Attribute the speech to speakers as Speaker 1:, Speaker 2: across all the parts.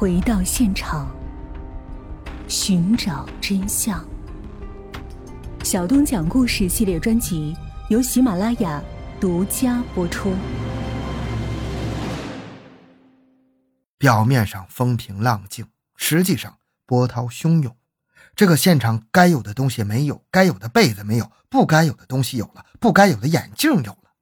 Speaker 1: 回到现场，寻找真相。小东讲故事系列专辑由喜马拉雅独家播出。
Speaker 2: 表面上风平浪静，实际上波涛汹涌。这个现场该有的东西没有，该有的被子没有，不该有的东西有了，不该有的眼镜有了。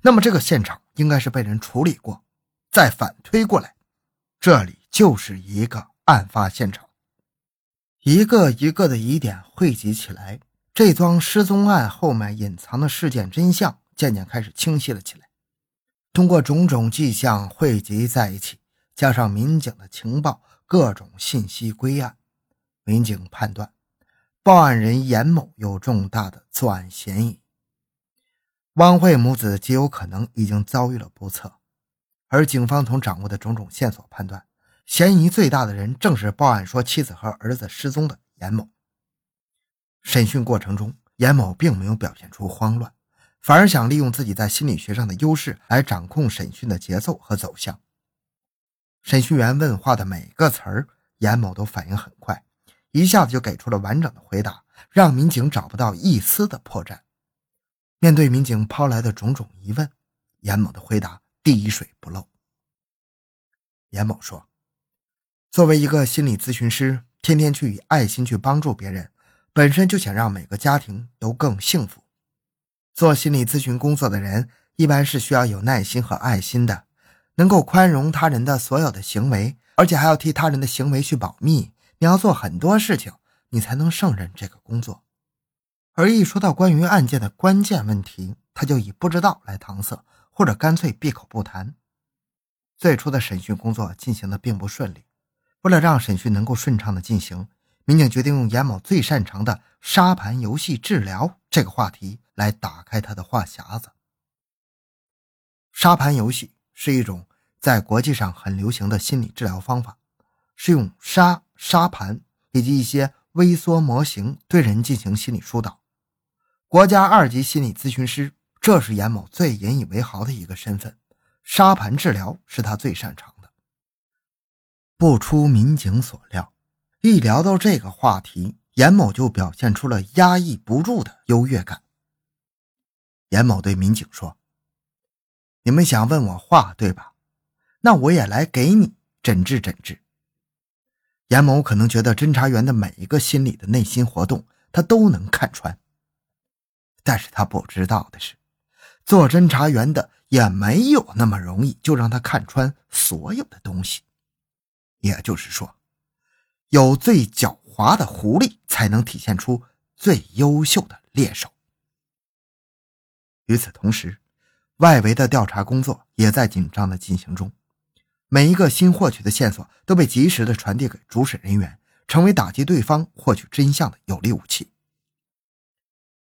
Speaker 2: 那么这个现场应该是被人处理过，再反推过来，这里就是一个案发现场。一个一个的疑点汇集起来，这桩失踪案后面隐藏的事件真相渐渐开始清晰了起来。通过种种迹象汇集在一起。加上民警的情报，各种信息归案，民警判断报案人严某有重大的作案嫌疑。汪慧母子极有可能已经遭遇了不测，而警方从掌握的种种线索判断，嫌疑最大的人正是报案说妻子和儿子失踪的严某。审讯过程中，严某并没有表现出慌乱，反而想利用自己在心理学上的优势来掌控审讯的节奏和走向。审讯员问话的每个词儿，严某都反应很快，一下子就给出了完整的回答，让民警找不到一丝的破绽。面对民警抛来的种种疑问，严某的回答滴水不漏。严某说：“作为一个心理咨询师，天天去以爱心去帮助别人，本身就想让每个家庭都更幸福。做心理咨询工作的人，一般是需要有耐心和爱心的。”能够宽容他人的所有的行为，而且还要替他人的行为去保密。你要做很多事情，你才能胜任这个工作。而一说到关于案件的关键问题，他就以不知道来搪塞，或者干脆闭口不谈。最初的审讯工作进行的并不顺利，为了让审讯能够顺畅的进行，民警决定用严某最擅长的沙盘游戏治疗这个话题来打开他的话匣子。沙盘游戏。是一种在国际上很流行的心理治疗方法，是用沙、沙盘以及一些微缩模型对人进行心理疏导。国家二级心理咨询师，这是严某最引以为豪的一个身份。沙盘治疗是他最擅长。不出民警所料，一聊到这个话题，严某就表现出了压抑不住的优越感。严某对民警说。你们想问我话对吧？那我也来给你诊治诊治。严某可能觉得侦查员的每一个心理的内心活动，他都能看穿。但是他不知道的是，做侦查员的也没有那么容易就让他看穿所有的东西。也就是说，有最狡猾的狐狸，才能体现出最优秀的猎手。与此同时。外围的调查工作也在紧张的进行中，每一个新获取的线索都被及时的传递给主审人员，成为打击对方、获取真相的有力武器。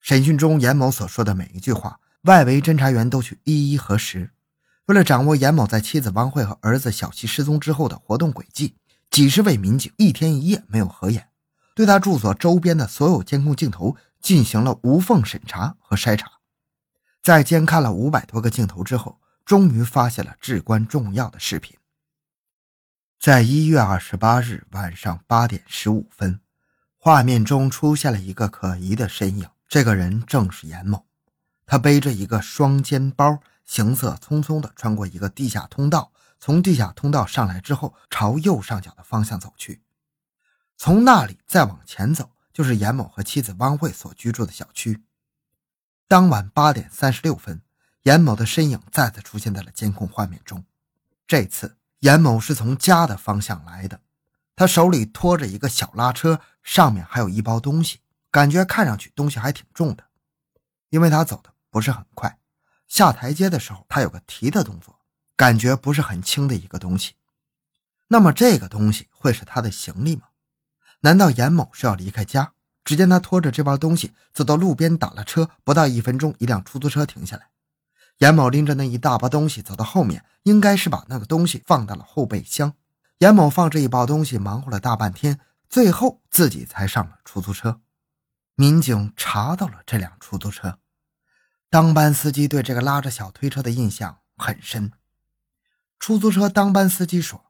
Speaker 2: 审讯中，严某所说的每一句话，外围侦查员都去一一核实。为了掌握严某在妻子汪慧和儿子小齐失踪之后的活动轨迹，几十位民警一天一夜没有合眼，对他住所周边的所有监控镜头进行了无缝审查和筛查。在监看了五百多个镜头之后，终于发现了至关重要的视频。在一月二十八日晚上八点十五分，画面中出现了一个可疑的身影。这个人正是严某，他背着一个双肩包，行色匆匆地穿过一个地下通道，从地下通道上来之后，朝右上角的方向走去。从那里再往前走，就是严某和妻子汪慧所居住的小区。当晚八点三十六分，严某的身影再次出现在了监控画面中。这次，严某是从家的方向来的，他手里拖着一个小拉车，上面还有一包东西，感觉看上去东西还挺重的。因为他走的不是很快，下台阶的时候他有个提的动作，感觉不是很轻的一个东西。那么，这个东西会是他的行李吗？难道严某是要离开家？只见他拖着这包东西走到路边，打了车，不到一分钟，一辆出租车停下来。严某拎着那一大包东西走到后面，应该是把那个东西放到了后备箱。严某放这一包东西，忙活了大半天，最后自己才上了出租车。民警查到了这辆出租车，当班司机对这个拉着小推车的印象很深。出租车当班司机说：“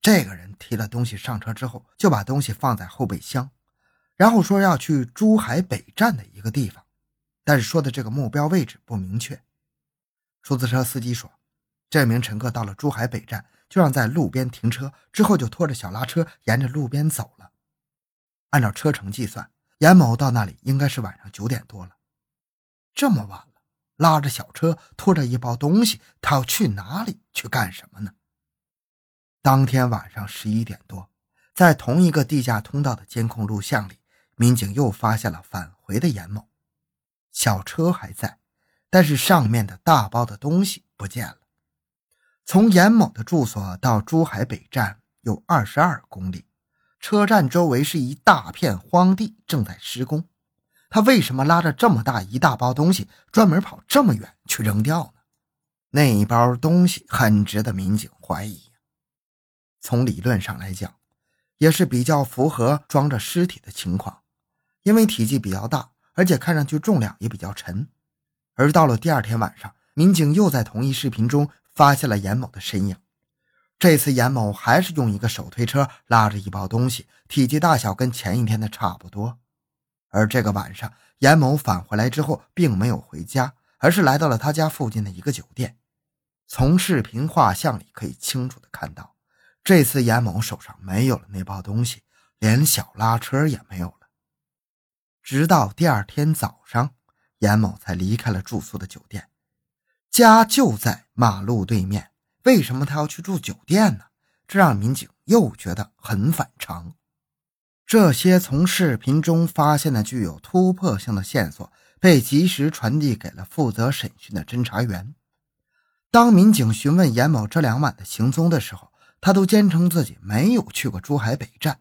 Speaker 2: 这个人提了东西上车之后，就把东西放在后备箱，然后说要去珠海北站的一个地方，但是说的这个目标位置不明确。出租车司机说，这名乘客到了珠海北站，就让在路边停车，之后就拖着小拉车沿着路边走了。按照车程计算，严某到那里应该是晚上九点多了。这么晚了，拉着小车，拖着一包东西，他要去哪里？去干什么呢？当天晚上十一点多，在同一个地下通道的监控录像里，民警又发现了返回的严某。小车还在，但是上面的大包的东西不见了。从严某的住所到珠海北站有二十二公里。车站周围是一大片荒地，正在施工。他为什么拉着这么大一大包东西，专门跑这么远去扔掉呢？那一包东西很值得民警怀疑。从理论上来讲，也是比较符合装着尸体的情况，因为体积比较大，而且看上去重量也比较沉。而到了第二天晚上，民警又在同一视频中发现了严某的身影。这次严某还是用一个手推车拉着一包东西，体积大小跟前一天的差不多。而这个晚上，严某返回来之后，并没有回家，而是来到了他家附近的一个酒店。从视频画像里可以清楚的看到，这次严某手上没有了那包东西，连小拉车也没有了。直到第二天早上，严某才离开了住宿的酒店，家就在马路对面。为什么他要去住酒店呢？这让民警又觉得很反常。这些从视频中发现的具有突破性的线索，被及时传递给了负责审讯的侦查员。当民警询问严某这两晚的行踪的时候，他都坚称自己没有去过珠海北站。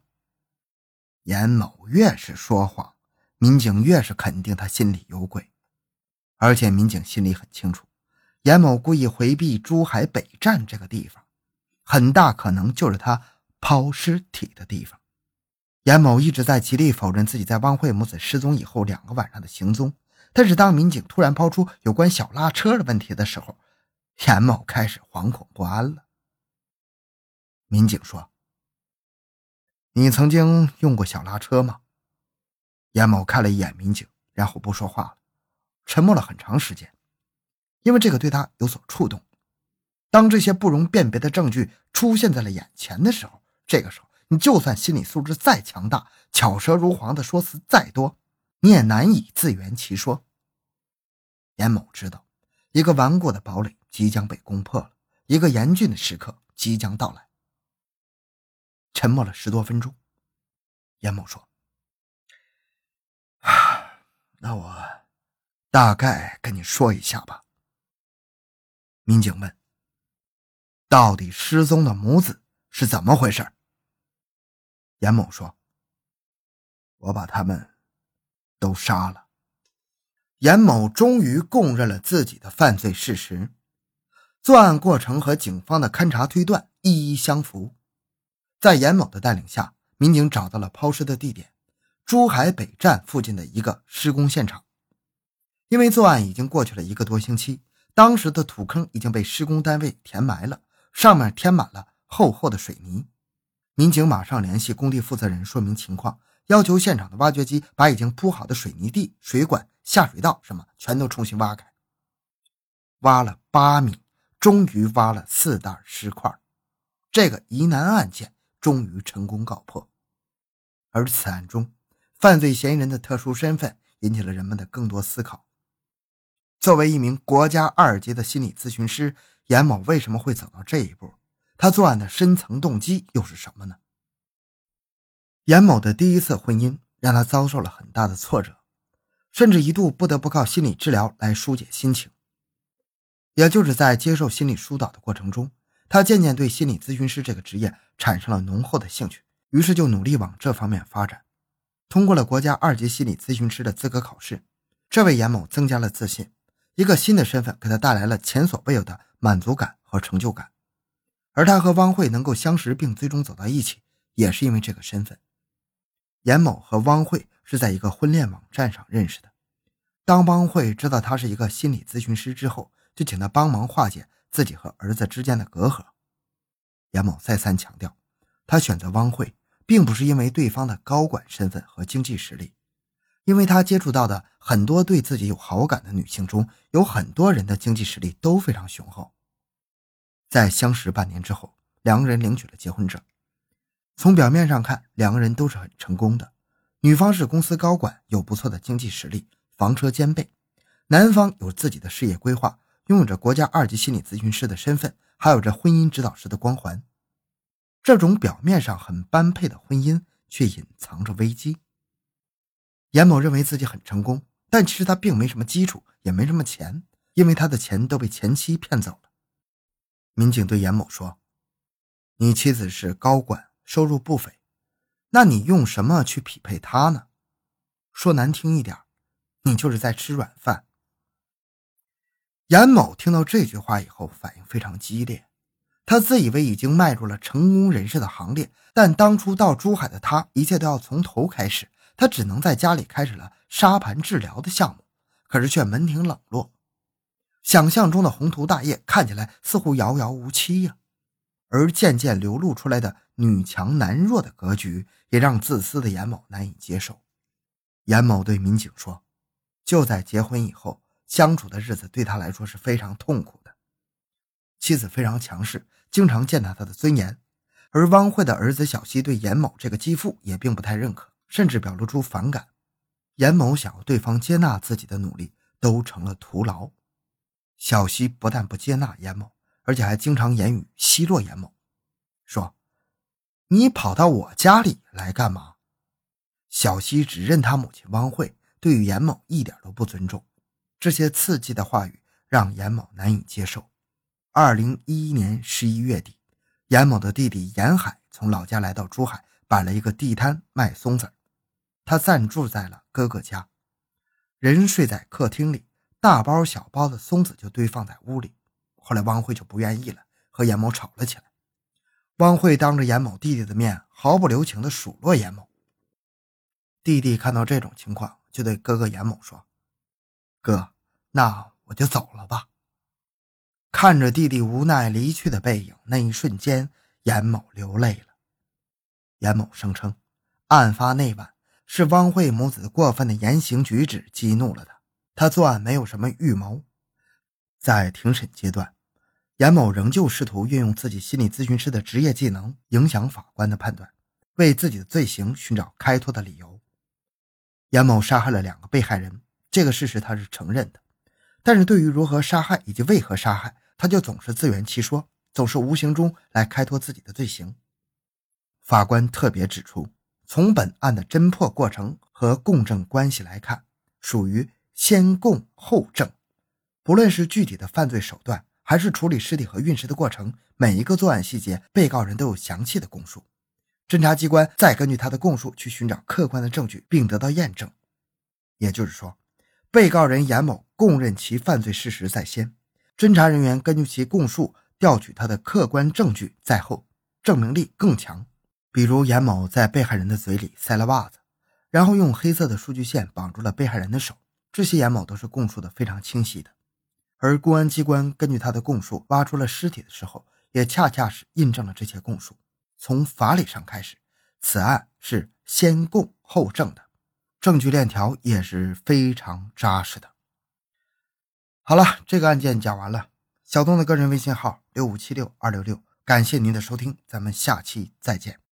Speaker 2: 严某越是说谎，民警越是肯定他心里有鬼，而且民警心里很清楚。严某故意回避珠海北站这个地方，很大可能就是他抛尸体的地方。严某一直在极力否认自己在汪慧母子失踪以后两个晚上的行踪，但是当民警突然抛出有关小拉车的问题的时候，严某开始惶恐不安了。民警说：“你曾经用过小拉车吗？”严某看了一眼民警，然后不说话了，沉默了很长时间。因为这个对他有所触动。当这些不容辨别的证据出现在了眼前的时候，这个时候你就算心理素质再强大，巧舌如簧的说辞再多，你也难以自圆其说。严某知道，一个顽固的堡垒即将被攻破了，一个严峻的时刻即将到来。沉默了十多分钟，严某说：“啊，那我大概跟你说一下吧。”民警问：“到底失踪的母子是怎么回事？”严某说：“我把他们都杀了。”严某终于供认了自己的犯罪事实。作案过程和警方的勘查推断一一相符。在严某的带领下，民警找到了抛尸的地点——珠海北站附近的一个施工现场。因为作案已经过去了一个多星期。当时的土坑已经被施工单位填埋了，上面填满了厚厚的水泥。民警马上联系工地负责人说明情况，要求现场的挖掘机把已经铺好的水泥地、水管、下水道什么全都重新挖开。挖了八米，终于挖了四袋尸块，这个疑难案件终于成功告破。而此案中，犯罪嫌疑人的特殊身份引起了人们的更多思考。作为一名国家二级的心理咨询师，严某为什么会走到这一步？他作案的深层动机又是什么呢？严某的第一次婚姻让他遭受了很大的挫折，甚至一度不得不靠心理治疗来疏解心情。也就是在接受心理疏导的过程中，他渐渐对心理咨询师这个职业产生了浓厚的兴趣，于是就努力往这方面发展。通过了国家二级心理咨询师的资格考试，这为严某增加了自信。一个新的身份给他带来了前所未有的满足感和成就感，而他和汪慧能够相识并最终走到一起，也是因为这个身份。严某和汪慧是在一个婚恋网站上认识的。当汪慧知道他是一个心理咨询师之后，就请他帮忙化解自己和儿子之间的隔阂。严某再三强调，他选择汪慧，并不是因为对方的高管身份和经济实力，因为他接触到的很多对自己有好感的女性中，有很多人的经济实力都非常雄厚。在相识半年之后，两个人领取了结婚证。从表面上看，两个人都是很成功的。女方是公司高管，有不错的经济实力，房车兼备；男方有自己的事业规划，拥有着国家二级心理咨询师的身份，还有着婚姻指导师的光环。这种表面上很般配的婚姻，却隐藏着危机。严某认为自己很成功，但其实他并没什么基础，也没什么钱，因为他的钱都被前妻骗走了。民警对严某说：“你妻子是高管。”收入不菲，那你用什么去匹配她呢？说难听一点，你就是在吃软饭。严某听到这句话以后，反应非常激烈。他自以为已经迈入了成功人士的行列，但当初到珠海的他，一切都要从头开始。他只能在家里开始了沙盘治疗的项目，可是却门庭冷落。想象中的宏图大业，看起来似乎遥遥无期呀。而渐渐流露出来的女强男弱的格局，也让自私的严某难以接受。严某对民警说：“就在结婚以后，相处的日子对他来说是非常痛苦的。妻子非常强势，经常践踏他的尊严。而汪慧的儿子小西对严某这个继父也并不太认可，甚至表露出反感。严某想要对方接纳自己的努力，都成了徒劳。小西不但不接纳严某。”而且还经常言语奚落严某，说：“你跑到我家里来干嘛？”小西只认他母亲汪慧，对于严某一点都不尊重。这些刺激的话语让严某难以接受。二零一一年十一月底，严某的弟弟严海从老家来到珠海，摆了一个地摊卖松子。他暂住在了哥哥家，人睡在客厅里，大包小包的松子就堆放在屋里。后来汪慧就不愿意了，和严某吵了起来。汪慧当着严某弟弟的面毫不留情地数落严某。弟弟看到这种情况，就对哥哥严某说：“哥，那我就走了吧。”看着弟弟无奈离去的背影，那一瞬间，严某流泪了。严某声称，案发那晚是汪慧母子过分的言行举止激怒了他，他作案没有什么预谋。在庭审阶段，严某仍旧试图运用自己心理咨询师的职业技能影响法官的判断，为自己的罪行寻找开脱的理由。严某杀害了两个被害人，这个事实他是承认的，但是对于如何杀害以及为何杀害，他就总是自圆其说，总是无形中来开脱自己的罪行。法官特别指出，从本案的侦破过程和供证关系来看，属于先供后证。不论是具体的犯罪手段，还是处理尸体和运尸的过程，每一个作案细节，被告人都有详细的供述。侦查机关再根据他的供述去寻找客观的证据，并得到验证。也就是说，被告人严某供认其犯罪事实在先，侦查人员根据其供述调取他的客观证据在后，证明力更强。比如严某在被害人的嘴里塞了袜子，然后用黑色的数据线绑住了被害人的手，这些严某都是供述的非常清晰的。而公安机关根据他的供述挖出了尸体的时候，也恰恰是印证了这些供述。从法理上开始，此案是先供后证的，证据链条也是非常扎实的。好了，这个案件讲完了。小东的个人微信号六五七六二六六，感谢您的收听，咱们下期再见。